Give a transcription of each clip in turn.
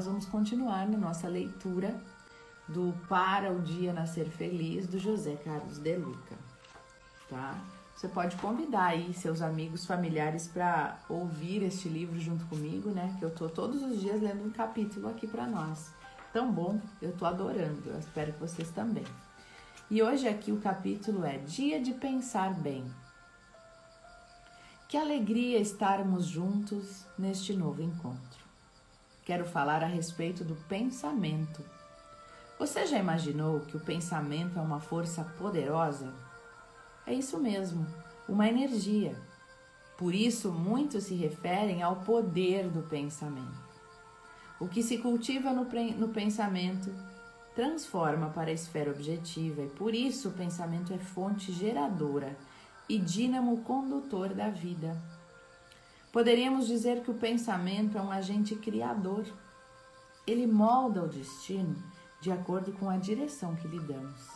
nós vamos continuar na nossa leitura do Para o Dia Nascer Feliz, do José Carlos de Luca, tá? Você pode convidar aí seus amigos, familiares para ouvir este livro junto comigo, né? Que eu tô todos os dias lendo um capítulo aqui para nós. Tão bom, eu tô adorando. Eu espero que vocês também. E hoje aqui o capítulo é Dia de Pensar Bem. Que alegria estarmos juntos neste novo encontro. Quero falar a respeito do pensamento. Você já imaginou que o pensamento é uma força poderosa? É isso mesmo, uma energia. Por isso, muitos se referem ao poder do pensamento. O que se cultiva no, no pensamento transforma para a esfera objetiva e por isso o pensamento é fonte geradora e dínamo condutor da vida. Poderíamos dizer que o pensamento é um agente criador. Ele molda o destino de acordo com a direção que lhe damos.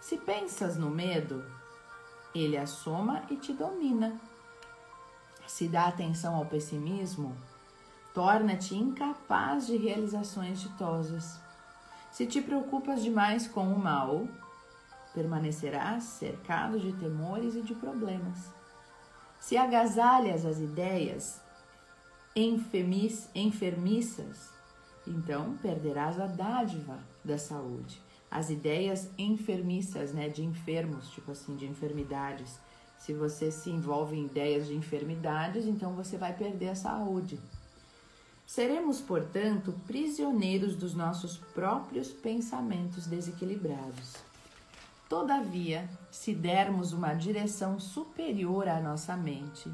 Se pensas no medo, ele assoma e te domina. Se dá atenção ao pessimismo, torna-te incapaz de realizações ditosas. Se te preocupas demais com o mal, permanecerás cercado de temores e de problemas. Se agasalhas as ideias enfermiças, então perderás a dádiva da saúde as ideias enfermiças, né, de enfermos, tipo assim, de enfermidades. Se você se envolve em ideias de enfermidades, então você vai perder a saúde. Seremos, portanto, prisioneiros dos nossos próprios pensamentos desequilibrados. Todavia, se dermos uma direção superior à nossa mente,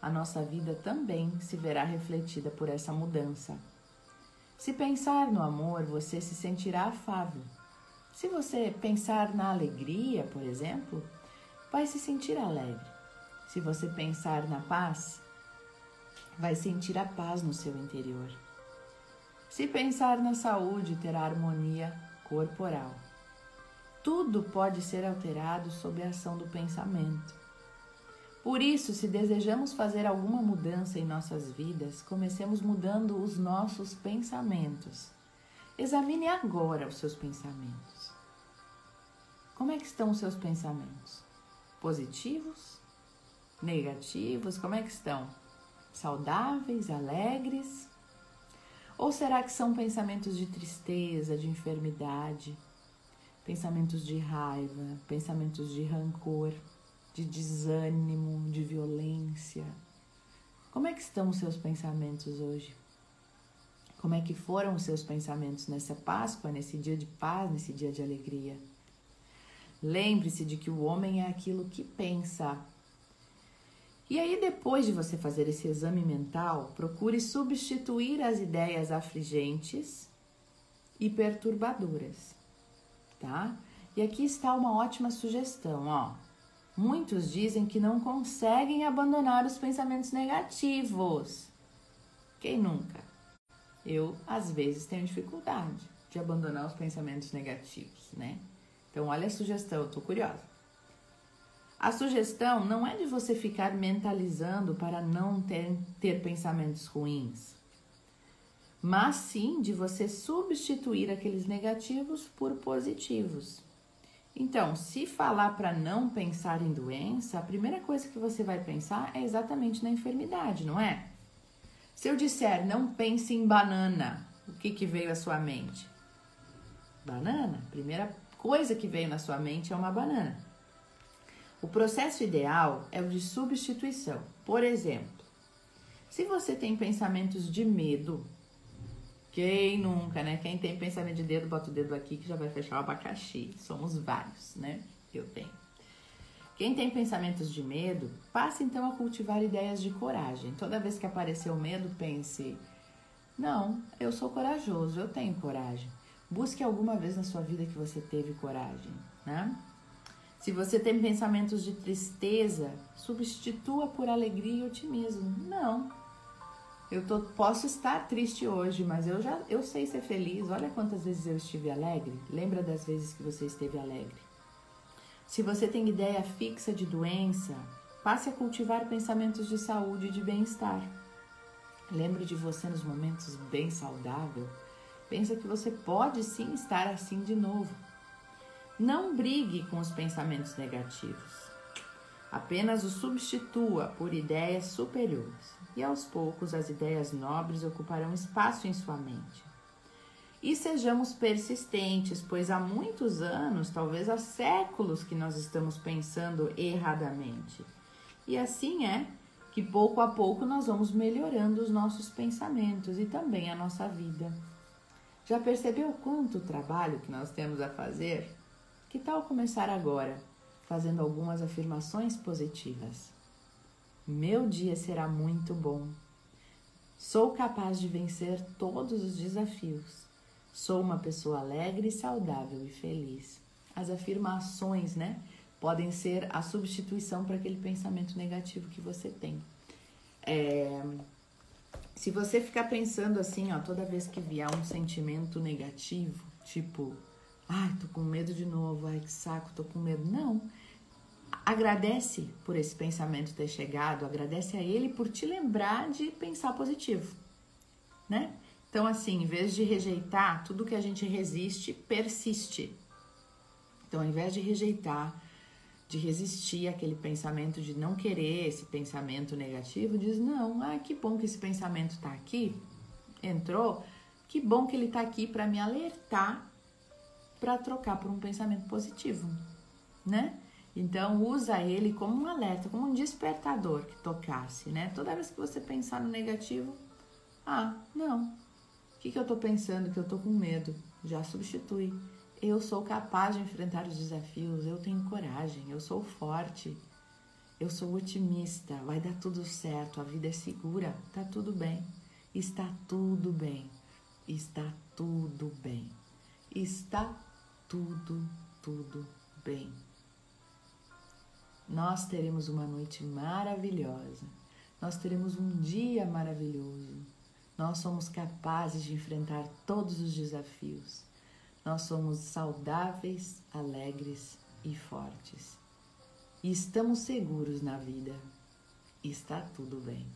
a nossa vida também se verá refletida por essa mudança. Se pensar no amor, você se sentirá afável se você pensar na alegria, por exemplo, vai se sentir alegre. Se você pensar na paz, vai sentir a paz no seu interior. Se pensar na saúde, terá harmonia corporal. Tudo pode ser alterado sob a ação do pensamento. Por isso, se desejamos fazer alguma mudança em nossas vidas, comecemos mudando os nossos pensamentos. Examine agora os seus pensamentos. Como é que estão os seus pensamentos? Positivos? Negativos? Como é que estão? Saudáveis, alegres? Ou será que são pensamentos de tristeza, de enfermidade, pensamentos de raiva, pensamentos de rancor, de desânimo, de violência? Como é que estão os seus pensamentos hoje? Como é que foram os seus pensamentos nessa Páscoa, nesse dia de paz, nesse dia de alegria? Lembre-se de que o homem é aquilo que pensa. E aí, depois de você fazer esse exame mental, procure substituir as ideias afligentes e perturbadoras, tá? E aqui está uma ótima sugestão, ó. Muitos dizem que não conseguem abandonar os pensamentos negativos. Quem nunca? Eu, às vezes, tenho dificuldade de abandonar os pensamentos negativos, né? Então, olha a sugestão, eu tô curiosa. A sugestão não é de você ficar mentalizando para não ter, ter pensamentos ruins, mas sim de você substituir aqueles negativos por positivos. Então, se falar para não pensar em doença, a primeira coisa que você vai pensar é exatamente na enfermidade, não é? Se eu disser não pense em banana, o que, que veio à sua mente? Banana, primeira coisa que veio na sua mente é uma banana. O processo ideal é o de substituição. Por exemplo, se você tem pensamentos de medo, quem nunca, né? Quem tem pensamento de dedo, bota o dedo aqui que já vai fechar o abacaxi. Somos vários, né? Eu tenho. Quem tem pensamentos de medo, passe então a cultivar ideias de coragem. Toda vez que aparecer o medo, pense: não, eu sou corajoso, eu tenho coragem. Busque alguma vez na sua vida que você teve coragem, né? Se você tem pensamentos de tristeza, substitua por alegria e otimismo. Não. Eu tô, posso estar triste hoje, mas eu já eu sei ser feliz. Olha quantas vezes eu estive alegre. Lembra das vezes que você esteve alegre. Se você tem ideia fixa de doença, passe a cultivar pensamentos de saúde e de bem-estar. Lembre de você nos momentos bem saudável. Pensa que você pode sim estar assim de novo. Não brigue com os pensamentos negativos. Apenas o substitua por ideias superiores, e aos poucos as ideias nobres ocuparão espaço em sua mente. E sejamos persistentes, pois há muitos anos, talvez há séculos, que nós estamos pensando erradamente. E assim é que pouco a pouco nós vamos melhorando os nossos pensamentos e também a nossa vida. Já percebeu quanto trabalho que nós temos a fazer? Que tal começar agora, fazendo algumas afirmações positivas? Meu dia será muito bom. Sou capaz de vencer todos os desafios. Sou uma pessoa alegre, saudável e feliz. As afirmações, né? Podem ser a substituição para aquele pensamento negativo que você tem. É, se você ficar pensando assim, ó, toda vez que vier um sentimento negativo, tipo, ai, tô com medo de novo, ai, que saco, tô com medo. Não. Agradece por esse pensamento ter chegado, agradece a ele por te lembrar de pensar positivo, né? Então, assim, em vez de rejeitar, tudo que a gente resiste persiste. Então, ao invés de rejeitar, de resistir àquele pensamento de não querer esse pensamento negativo, diz: não, ah, que bom que esse pensamento está aqui, entrou, que bom que ele está aqui para me alertar para trocar por um pensamento positivo, né? Então usa ele como um alerta, como um despertador que tocasse, né? Toda vez que você pensar no negativo, ah, não, o que, que eu estou pensando? Que eu estou com medo, já substitui eu sou capaz de enfrentar os desafios, eu tenho coragem, eu sou forte, eu sou otimista, vai dar tudo certo, a vida é segura, tá tudo bem, está tudo bem, está tudo bem, está tudo, tudo bem. Nós teremos uma noite maravilhosa, nós teremos um dia maravilhoso, nós somos capazes de enfrentar todos os desafios nós somos saudáveis, alegres e fortes. E estamos seguros na vida. Está tudo bem.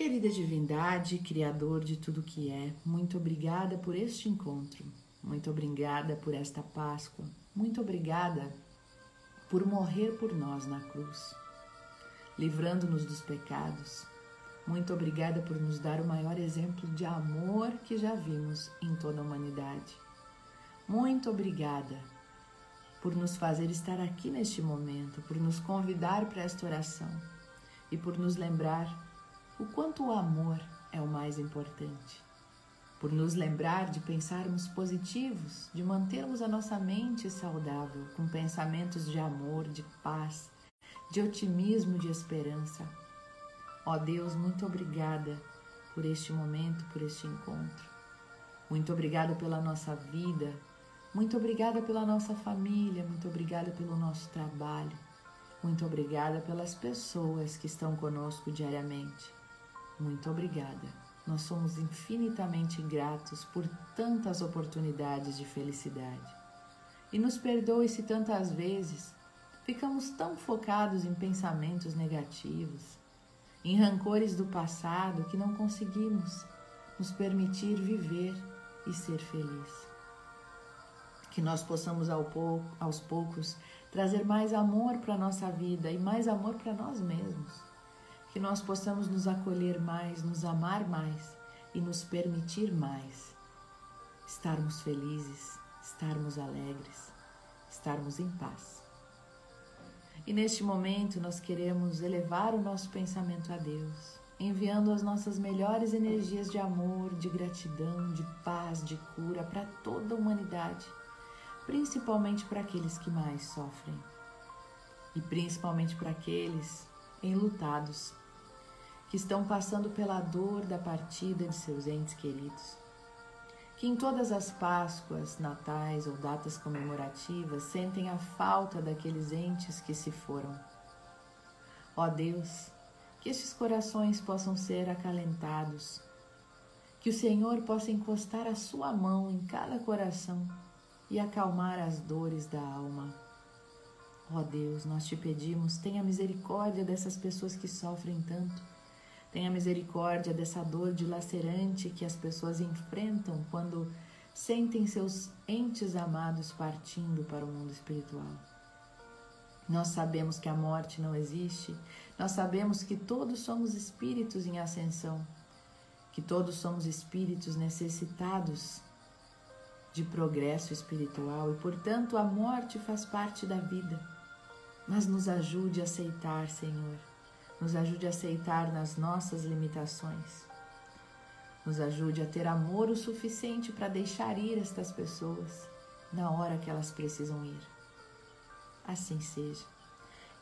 Querida divindade, Criador de tudo que é, muito obrigada por este encontro. Muito obrigada por esta Páscoa. Muito obrigada por morrer por nós na cruz, livrando-nos dos pecados, muito obrigada por nos dar o maior exemplo de amor que já vimos em toda a humanidade. Muito obrigada por nos fazer estar aqui neste momento, por nos convidar para esta oração e por nos lembrar o quanto o amor é o mais importante. Por nos lembrar de pensarmos positivos, de mantermos a nossa mente saudável, com pensamentos de amor, de paz, de otimismo, de esperança Ó Deus, muito obrigada por este momento, por este encontro. Muito obrigada pela nossa vida. Muito obrigada pela nossa família. Muito obrigada pelo nosso trabalho. Muito obrigada pelas pessoas que estão conosco diariamente. Muito obrigada. Nós somos infinitamente gratos por tantas oportunidades de felicidade. E nos perdoe se tantas vezes ficamos tão focados em pensamentos negativos, em rancores do passado que não conseguimos nos permitir viver e ser feliz. Que nós possamos aos poucos trazer mais amor para a nossa vida e mais amor para nós mesmos. Que nós possamos nos acolher mais, nos amar mais e nos permitir mais. Estarmos felizes, estarmos alegres, estarmos em paz. E neste momento nós queremos elevar o nosso pensamento a Deus, enviando as nossas melhores energias de amor, de gratidão, de paz, de cura para toda a humanidade, principalmente para aqueles que mais sofrem e principalmente para aqueles enlutados que estão passando pela dor da partida de seus entes queridos que em todas as Páscoas, Natais ou datas comemorativas sentem a falta daqueles entes que se foram. Ó Deus, que estes corações possam ser acalentados, que o Senhor possa encostar a sua mão em cada coração e acalmar as dores da alma. Ó Deus, nós te pedimos, tenha misericórdia dessas pessoas que sofrem tanto Tenha misericórdia dessa dor dilacerante que as pessoas enfrentam quando sentem seus entes amados partindo para o mundo espiritual. Nós sabemos que a morte não existe, nós sabemos que todos somos espíritos em ascensão, que todos somos espíritos necessitados de progresso espiritual e, portanto, a morte faz parte da vida. Mas nos ajude a aceitar, Senhor, nos ajude a aceitar nas nossas limitações. Nos ajude a ter amor o suficiente para deixar ir estas pessoas na hora que elas precisam ir assim seja.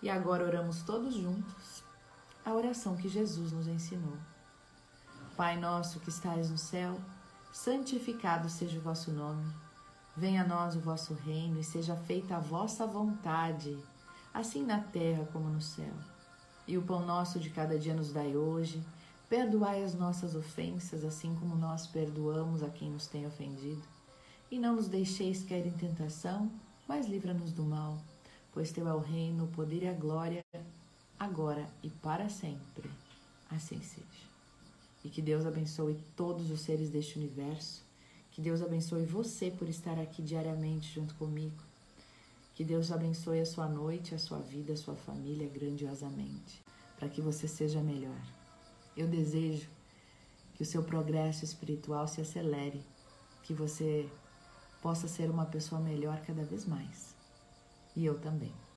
E agora oramos todos juntos a oração que Jesus nos ensinou. Pai nosso que estais no céu, santificado seja o vosso nome. Venha a nós o vosso reino e seja feita a vossa vontade, assim na terra como no céu. E o pão nosso de cada dia nos dai hoje. Perdoai as nossas ofensas, assim como nós perdoamos a quem nos tem ofendido. E não nos deixeis cair em tentação, mas livra-nos do mal pois teu é o reino, o poder e a glória, agora e para sempre. Assim seja. E que Deus abençoe todos os seres deste universo. Que Deus abençoe você por estar aqui diariamente junto comigo. Que Deus abençoe a sua noite, a sua vida, a sua família grandiosamente, para que você seja melhor. Eu desejo que o seu progresso espiritual se acelere, que você possa ser uma pessoa melhor cada vez mais. E eu também.